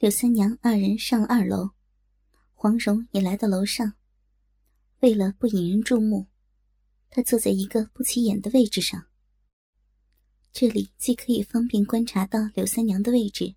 柳三娘二人上了二楼，黄蓉也来到楼上。为了不引人注目，她坐在一个不起眼的位置上。这里既可以方便观察到柳三娘的位置，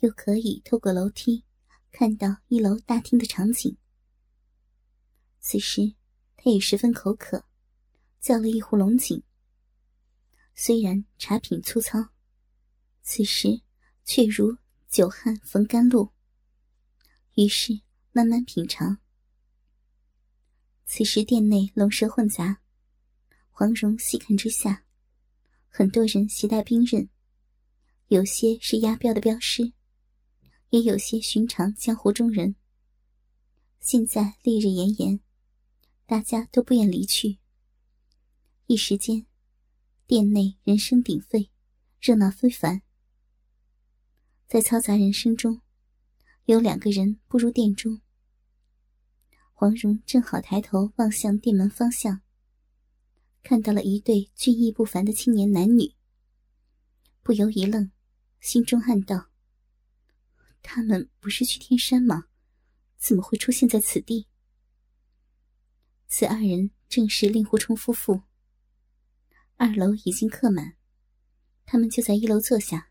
又可以透过楼梯看到一楼大厅的场景。此时，她也十分口渴，叫了一壶龙井。虽然茶品粗糙，此时却如久旱逢甘露。于是慢慢品尝。此时店内龙蛇混杂，黄蓉细看之下，很多人携带兵刃，有些是押镖的镖师，也有些寻常江湖中人。现在烈日炎炎，大家都不愿离去。一时间。店内人声鼎沸，热闹非凡。在嘈杂人声中，有两个人步入店中。黄蓉正好抬头望向店门方向，看到了一对俊逸不凡的青年男女，不由一愣，心中暗道：“他们不是去天山吗？怎么会出现在此地？”此二人正是令狐冲夫妇。二楼已经客满，他们就在一楼坐下。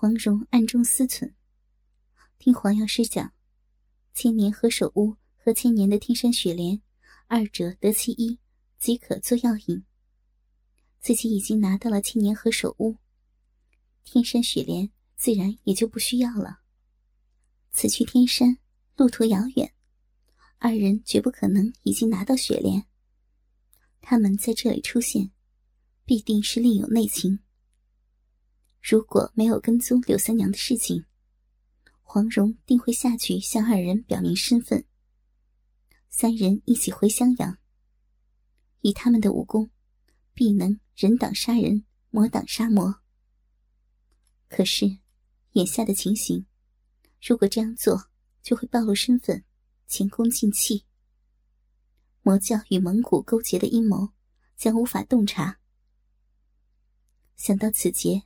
黄蓉暗中思忖：听黄药师讲，千年何首乌和千年的天山雪莲，二者得其一即可做药引。自己已经拿到了千年何首乌，天山雪莲自然也就不需要了。此去天山路途遥远，二人绝不可能已经拿到雪莲。他们在这里出现，必定是另有内情。如果没有跟踪柳三娘的事情，黄蓉定会下去向二人表明身份。三人一起回襄阳，以他们的武功，必能人挡杀人，魔挡杀魔。可是，眼下的情形，如果这样做，就会暴露身份，前功尽弃。魔教与蒙古勾结的阴谋将无法洞察。想到此节，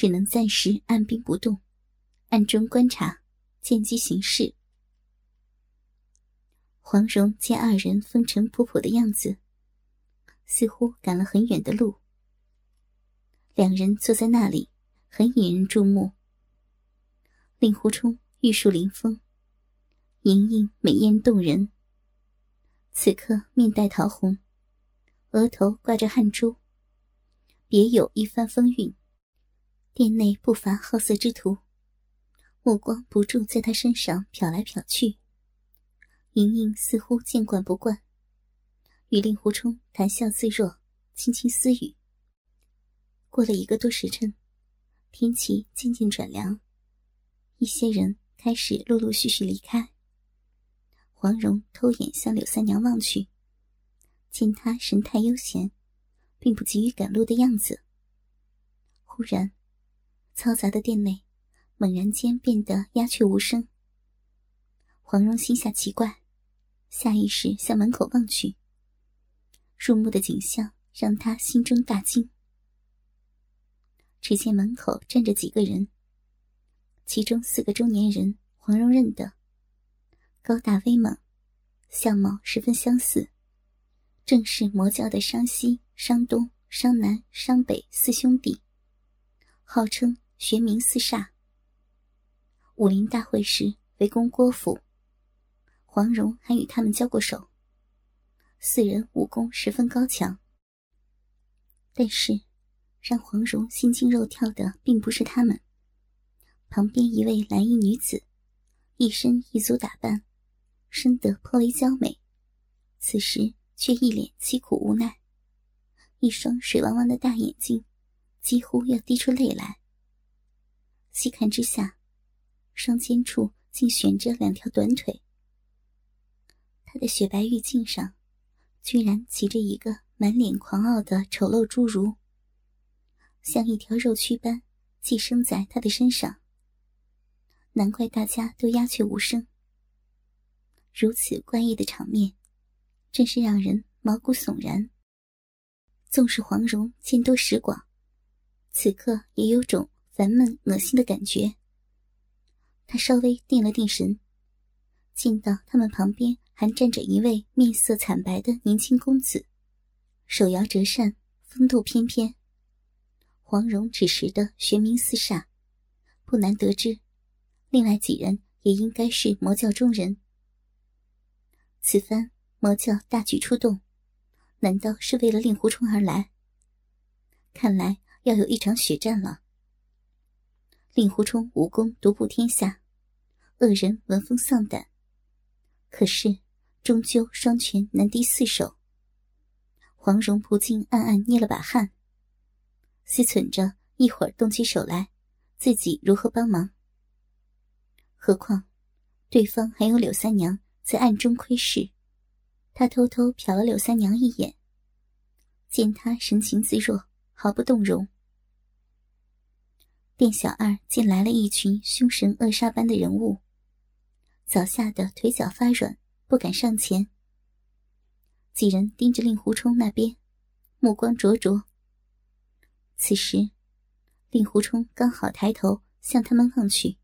只能暂时按兵不动，暗中观察，见机行事。黄蓉见二人风尘仆仆的样子，似乎赶了很远的路。两人坐在那里，很引人注目。令狐冲玉树临风，莹莹美艳动人。此刻面带桃红，额头挂着汗珠，别有一番风韵。店内不乏好色之徒，目光不住在他身上瞟来瞟去。莹莹似乎见惯不惯，与令狐冲谈笑自若，轻轻私语。过了一个多时辰，天气渐渐转凉，一些人开始陆陆续续离开。黄蓉偷眼向柳三娘望去，见她神态悠闲，并不急于赶路的样子。忽然，嘈杂的店内猛然间变得鸦雀无声。黄蓉心下奇怪，下意识向门口望去。入目的景象让她心中大惊。只见门口站着几个人，其中四个中年人，黄蓉认得。高大威猛，相貌十分相似，正是魔教的商西、商东、商南、商北四兄弟，号称玄冥四煞。武林大会时围攻郭府，黄蓉还与他们交过手。四人武功十分高强，但是让黄蓉心惊肉跳的并不是他们，旁边一位蓝衣女子，一身异族打扮。生得颇为娇美，此时却一脸凄苦无奈，一双水汪汪的大眼睛几乎要滴出泪来。细看之下，双肩处竟悬着两条短腿。他的雪白玉颈上，居然骑着一个满脸狂傲的丑陋侏儒，像一条肉蛆般寄生在他的身上。难怪大家都鸦雀无声。如此怪异的场面，真是让人毛骨悚然。纵使黄蓉见多识广，此刻也有种烦闷恶心的感觉。他稍微定了定神，见到他们旁边还站着一位面色惨白的年轻公子，手摇折扇，风度翩翩。黄蓉只识的玄冥四煞，不难得知，另外几人也应该是魔教中人。此番魔教大举出动，难道是为了令狐冲而来？看来要有一场血战了。令狐冲武功独步天下，恶人闻风丧胆。可是终究双拳难敌四手。黄蓉不禁暗暗捏了把汗，思忖着一会儿动起手来，自己如何帮忙。何况对方还有柳三娘。在暗中窥视，他偷偷瞟了柳三娘一眼，见她神情自若，毫不动容。店小二见来了一群凶神恶煞般的人物，早吓得腿脚发软，不敢上前。几人盯着令狐冲那边，目光灼灼。此时，令狐冲刚好抬头向他们望去，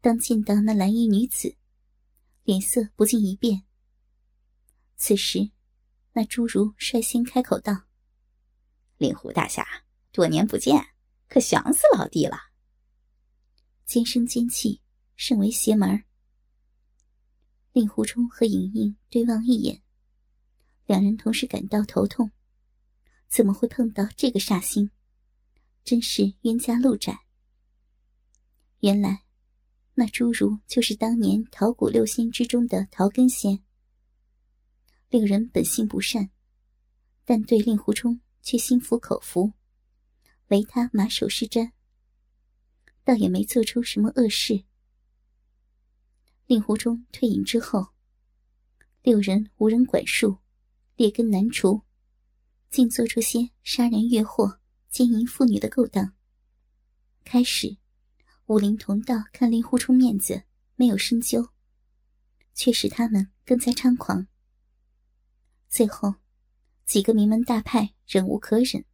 当见到那蓝衣女子。脸色不禁一变。此时，那侏儒率先开口道：“令狐大侠，多年不见，可想死老弟了？”尖声尖气，甚为邪门。令狐冲和莹莹对望一眼，两人同时感到头痛。怎么会碰到这个煞星？真是冤家路窄。原来。那侏儒就是当年桃谷六仙之中的桃根仙。六人本性不善，但对令狐冲却心服口服，唯他马首是瞻，倒也没做出什么恶事。令狐冲退隐之后，六人无人管束，劣根难除，竟做出些杀人越货、奸淫妇女的勾当。开始。武林同道看令狐冲面子，没有深究，却使他们更加猖狂。最后，几个名门大派忍无可忍，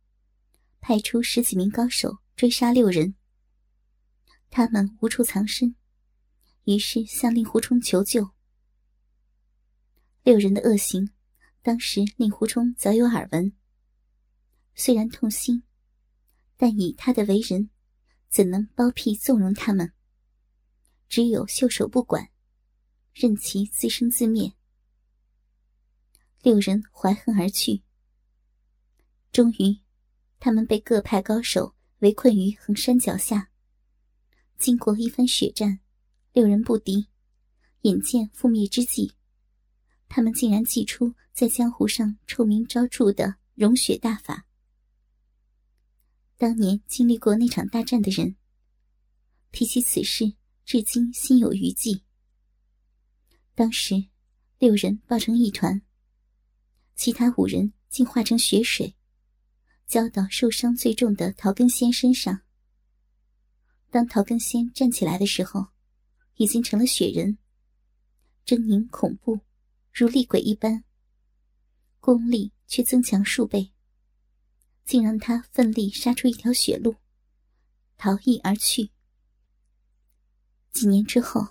派出十几名高手追杀六人。他们无处藏身，于是向令狐冲求救。六人的恶行，当时令狐冲早有耳闻，虽然痛心，但以他的为人。怎能包庇纵容他们？只有袖手不管，任其自生自灭。六人怀恨而去。终于，他们被各派高手围困于衡山脚下。经过一番血战，六人不敌，眼见覆灭之际，他们竟然祭出在江湖上臭名昭著的融雪大法。当年经历过那场大战的人，提起此事，至今心有余悸。当时六人抱成一团，其他五人竟化成血水，浇到受伤最重的陶根仙身上。当陶根仙站起来的时候，已经成了雪人，狰狞恐怖，如厉鬼一般，功力却增强数倍。竟让他奋力杀出一条血路，逃逸而去。几年之后，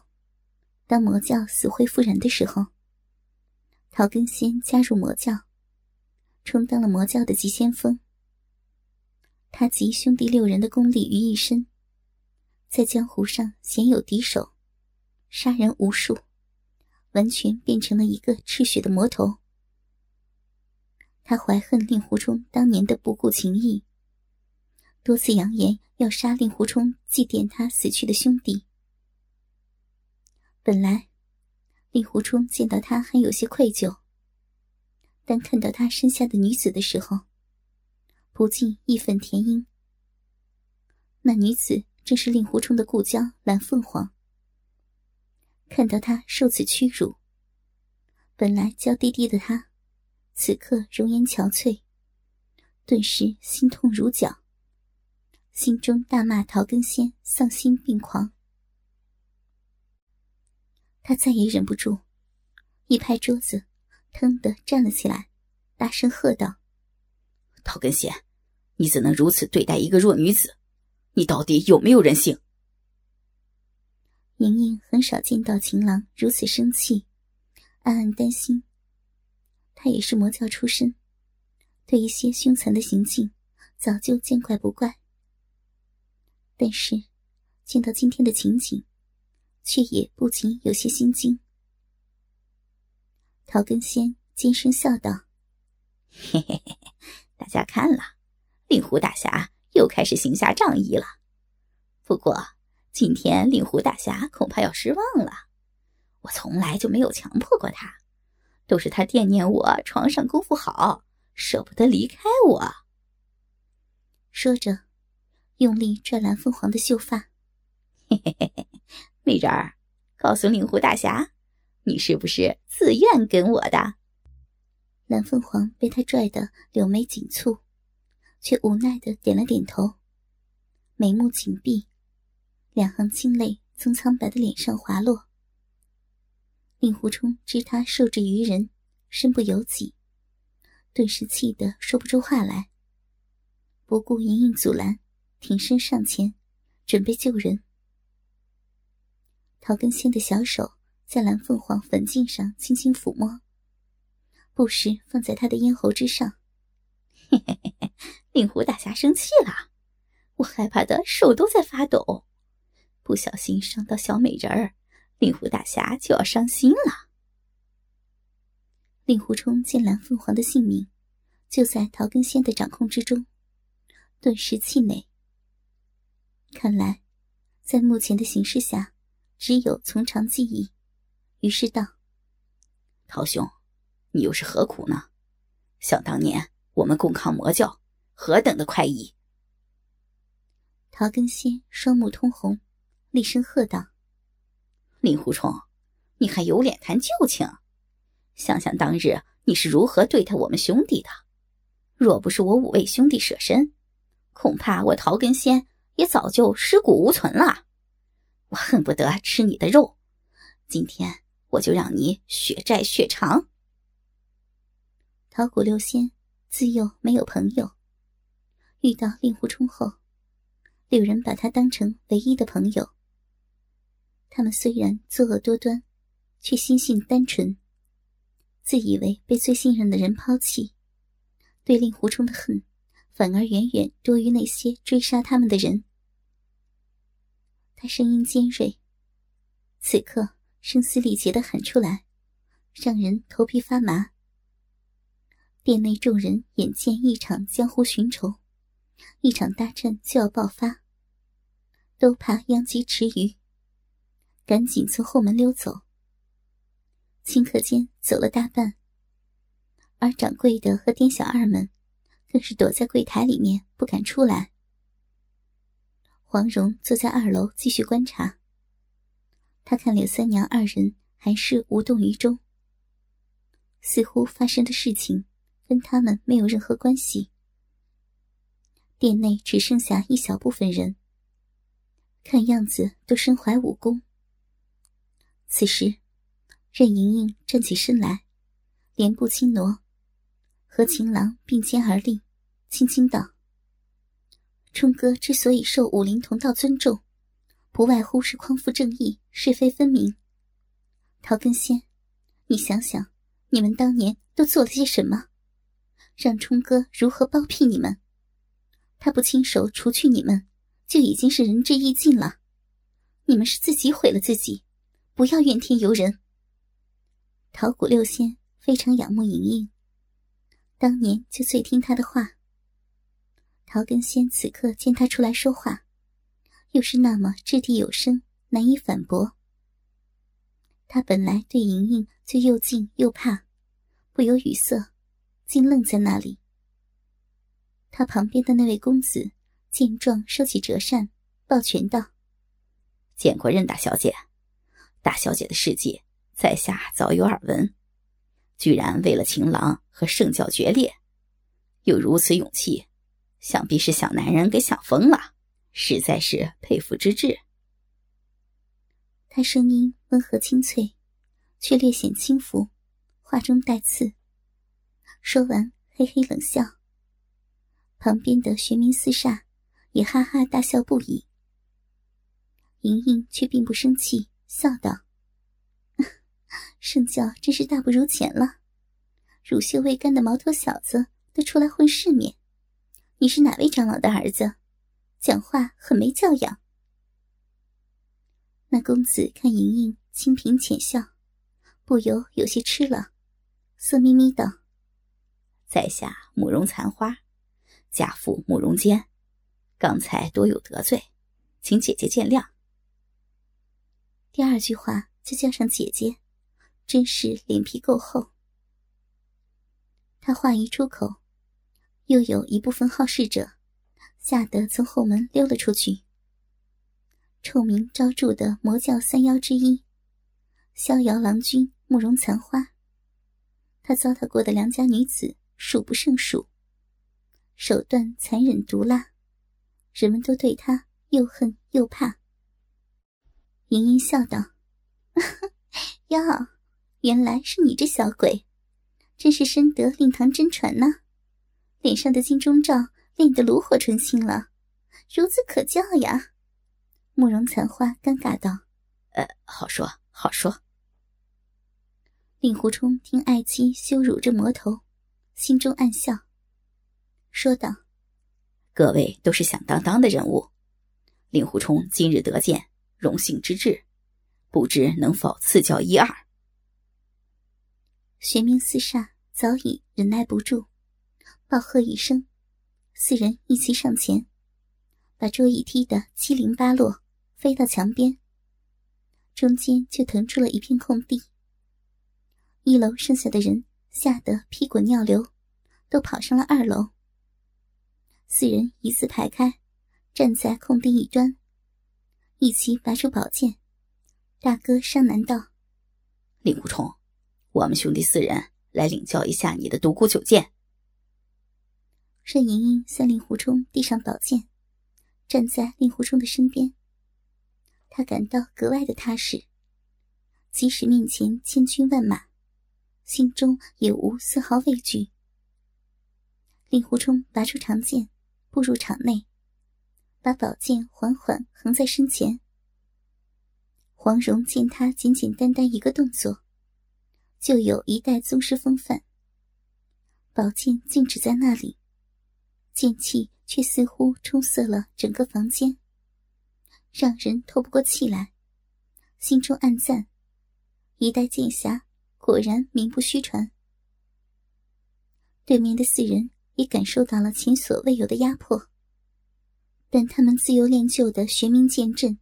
当魔教死灰复燃的时候，陶根仙加入魔教，充当了魔教的急先锋。他集兄弟六人的功力于一身，在江湖上鲜有敌手，杀人无数，完全变成了一个赤血的魔头。他怀恨令狐冲当年的不顾情义，多次扬言要杀令狐冲祭奠他死去的兄弟。本来，令狐冲见到他还有些愧疚，但看到他身下的女子的时候，不禁义愤填膺。那女子正是令狐冲的故交蓝凤凰。看到他受此屈辱，本来娇滴滴的他。此刻容颜憔悴，顿时心痛如绞，心中大骂陶根仙丧心病狂。他再也忍不住，一拍桌子，腾地站了起来，大声喝道：“陶根仙，你怎能如此对待一个弱女子？你到底有没有人性？”莹莹很少见到情郎如此生气，暗暗担心。他也是魔教出身，对一些凶残的行径早就见怪不怪。但是，见到今天的情景，却也不禁有些心惊。陶根仙尖声笑道：“嘿嘿嘿嘿，大家看了，令狐大侠又开始行侠仗义了。不过……”今天令狐大侠恐怕要失望了，我从来就没有强迫过他，都是他惦念我床上功夫好，舍不得离开我。说着，用力拽蓝凤凰的秀发。嘿嘿嘿嘿，美人儿，告诉令狐大侠，你是不是自愿跟我的？蓝凤凰被他拽得柳眉紧蹙，却无奈的点了点头，眉目紧闭。两行清泪从苍白的脸上滑落。令狐冲知他受制于人，身不由己，顿时气得说不出话来。不顾莹莹阻拦，挺身上前，准备救人。陶根仙的小手在蓝凤凰粉颈上轻轻抚摸，不时放在他的咽喉之上。嘿嘿嘿嘿，令狐大侠生气了，我害怕的手都在发抖。不小心伤到小美人儿，令狐大侠就要伤心了。令狐冲见蓝凤凰的性命就在陶根仙的掌控之中，顿时气馁。看来，在目前的形势下，只有从长计议。于是道：“陶兄，你又是何苦呢？想当年我们共抗魔教，何等的快意！”陶根仙双目通红。厉声喝道：“令狐冲，你还有脸谈旧情？想想当日你是如何对待我们兄弟的。若不是我五位兄弟舍身，恐怕我陶根仙也早就尸骨无存了。我恨不得吃你的肉。今天我就让你血债血偿。”桃谷六仙自幼没有朋友，遇到令狐冲后，六人把他当成唯一的朋友。他们虽然作恶多端，却心性单纯。自以为被最信任的人抛弃，对令狐冲的恨，反而远远多于那些追杀他们的人。他声音尖锐，此刻声嘶力竭的喊出来，让人头皮发麻。殿内众人眼见一场江湖寻仇，一场大战就要爆发，都怕殃及池鱼。赶紧从后门溜走，顷刻间走了大半。而掌柜的和店小二们，更是躲在柜台里面不敢出来。黄蓉坐在二楼继续观察。他看柳三娘二人还是无动于衷，似乎发生的事情跟他们没有任何关系。店内只剩下一小部分人，看样子都身怀武功。此时，任盈盈站起身来，莲步轻挪，和情郎并肩而立，轻轻道：“冲哥之所以受武林同道尊重，不外乎是匡扶正义，是非分明。陶根仙，你想想，你们当年都做了些什么，让冲哥如何包庇你们？他不亲手除去你们，就已经是仁至义尽了。你们是自己毁了自己。”不要怨天尤人。桃谷六仙非常仰慕莹莹，当年就最听她的话。桃根仙此刻见他出来说话，又是那么掷地有声，难以反驳。他本来对莹莹就又敬又怕，不由语塞，竟愣在那里。他旁边的那位公子见状，收起折扇，抱拳道：“见过任大小姐。”大小姐的事迹，在下早有耳闻，居然为了情郎和圣教决裂，有如此勇气，想必是想男人给想疯了，实在是佩服之至。他声音温和清脆，却略显轻浮，话中带刺。说完，嘿嘿冷笑。旁边的玄冥四煞也哈哈大笑不已。莹莹却并不生气。笑道：“ 圣教真是大不如前了，乳臭未干的毛头小子都出来混世面。你是哪位长老的儿子？讲话很没教养。”那公子看莹莹清贫浅笑，不由有些吃了，色眯眯道：“在下慕容残花，家父慕容坚，刚才多有得罪，请姐姐见谅。”第二句话就叫上姐姐，真是脸皮够厚。他话一出口，又有一部分好事者吓得从后门溜了出去。臭名昭著的魔教三妖之一，逍遥郎君慕容残花。他糟蹋过的良家女子数不胜数，手段残忍毒辣，人们都对他又恨又怕。盈盈笑道：“ 哟，原来是你这小鬼，真是深得令堂真传呐！脸上的金钟罩练得炉火纯青了，孺子可教呀。”慕容残花尴尬道：“呃，好说好说。”令狐冲听爱妻羞辱这魔头，心中暗笑，说道：“各位都是响当当的人物，令狐冲今日得见，荣幸之至，不知能否赐教一二？”玄冥四煞早已忍耐不住，暴喝一声，四人一齐上前，把桌椅踢得七零八落。飞到墙边，中间却腾出了一片空地。一楼剩下的人吓得屁滚尿流，都跑上了二楼。四人一字排开，站在空地一端，一起拔出宝剑。大哥上南道：“令狐冲，我们兄弟四人来领教一下你的独孤九剑。”任盈盈向令狐冲递上宝剑，站在令狐冲的身边。他感到格外的踏实，即使面前千军万马，心中也无丝毫畏惧。令狐冲拔出长剑，步入场内，把宝剑缓缓横在身前。黄蓉见他简简单单一个动作，就有一代宗师风范。宝剑静止在那里，剑气却似乎充塞了整个房间。让人透不过气来，心中暗赞：一代剑侠果然名不虚传。对面的四人也感受到了前所未有的压迫，但他们自由练就的玄冥剑阵，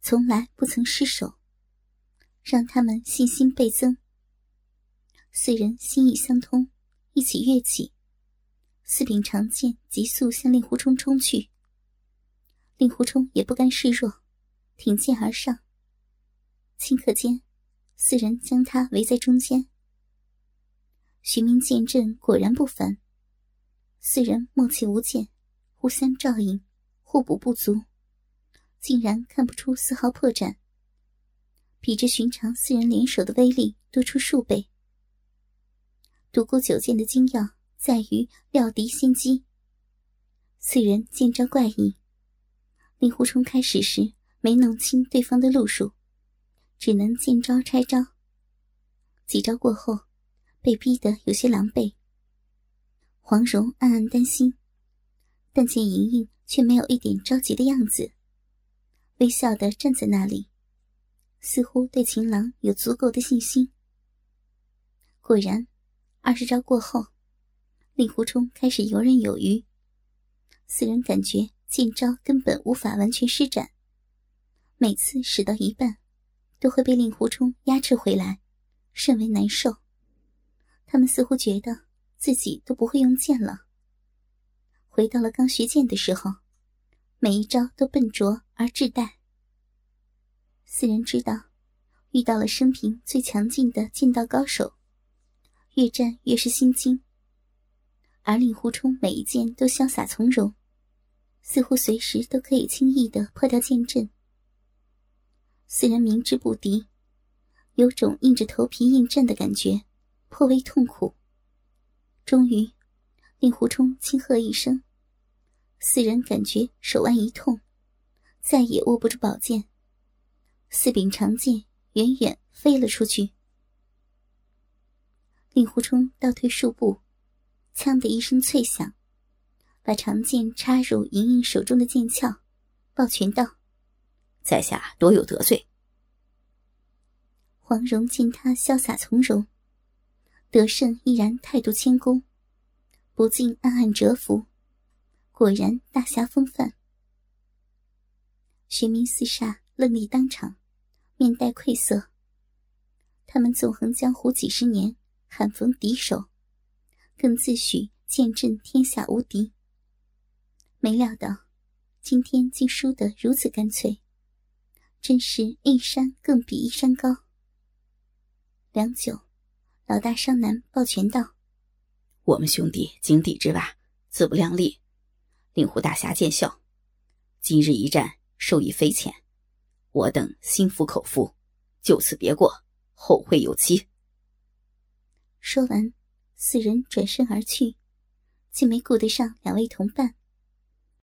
从来不曾失手，让他们信心倍增。四人心意相通，一起跃起，四柄长剑急速向令狐冲冲去。令狐冲也不甘示弱，挺剑而上。顷刻间，四人将他围在中间。玄冥剑阵果然不凡，四人默契无间，互相照应，互补不足，竟然看不出丝毫破绽。比之寻常四人联手的威力多出数倍。独孤九剑的精要在于料敌先机。四人剑招怪异。令狐冲开始时没弄清对方的路数，只能见招拆招。几招过后，被逼得有些狼狈。黄蓉暗暗担心，但见莹莹却没有一点着急的样子，微笑的站在那里，似乎对情郎有足够的信心。果然，二十招过后，令狐冲开始游刃有余，四人感觉。剑招根本无法完全施展，每次使到一半，都会被令狐冲压制回来，甚为难受。他们似乎觉得自己都不会用剑了，回到了刚学剑的时候，每一招都笨拙而稚怠。四人知道，遇到了生平最强劲的剑道高手，越战越是心惊，而令狐冲每一剑都潇洒从容。似乎随时都可以轻易的破掉剑阵。四人明知不敌，有种硬着头皮应战的感觉，颇为痛苦。终于，令狐冲轻喝一声，四人感觉手腕一痛，再也握不住宝剑，四柄长剑远远飞了出去。令狐冲倒退数步，枪的一声脆响，把长剑插入莹莹手中的剑鞘，抱拳道：“在下多有得罪。”黄蓉见他潇洒从容，得胜依然态度谦恭，不禁暗暗折服，果然大侠风范。玄冥四煞愣立当场，面带愧色。他们纵横江湖几十年。罕逢敌手，更自诩剑阵天下无敌。没料到今天竟输得如此干脆，真是一山更比一山高。良久，老大商南抱拳道：“我们兄弟井底之蛙，自不量力。令狐大侠见笑，今日一战受益匪浅，我等心服口服，就此别过，后会有期。”说完，四人转身而去，竟没顾得上两位同伴。